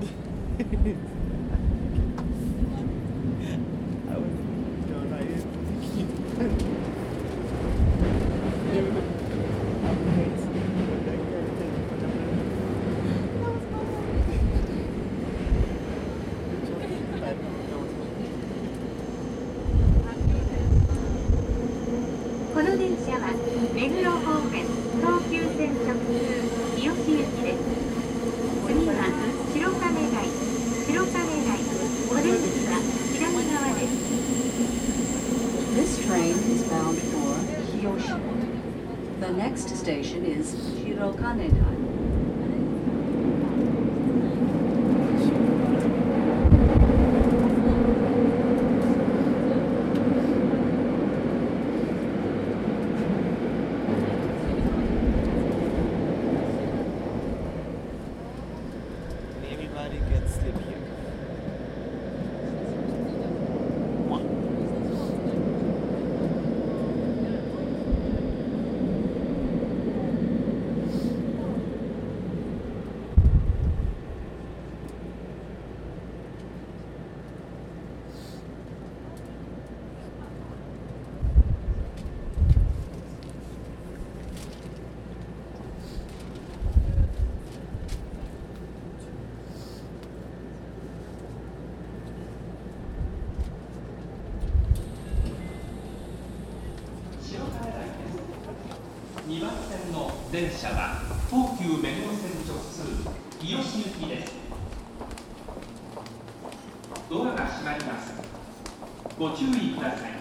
この電車は目黒 is bound for Kyoshi. The next station is Shirokanedai.「2番線の電車は東急目黒線直通日吉行きです。ドアが閉まります。ご注意ください。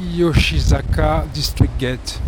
Yoshizaka District Gate.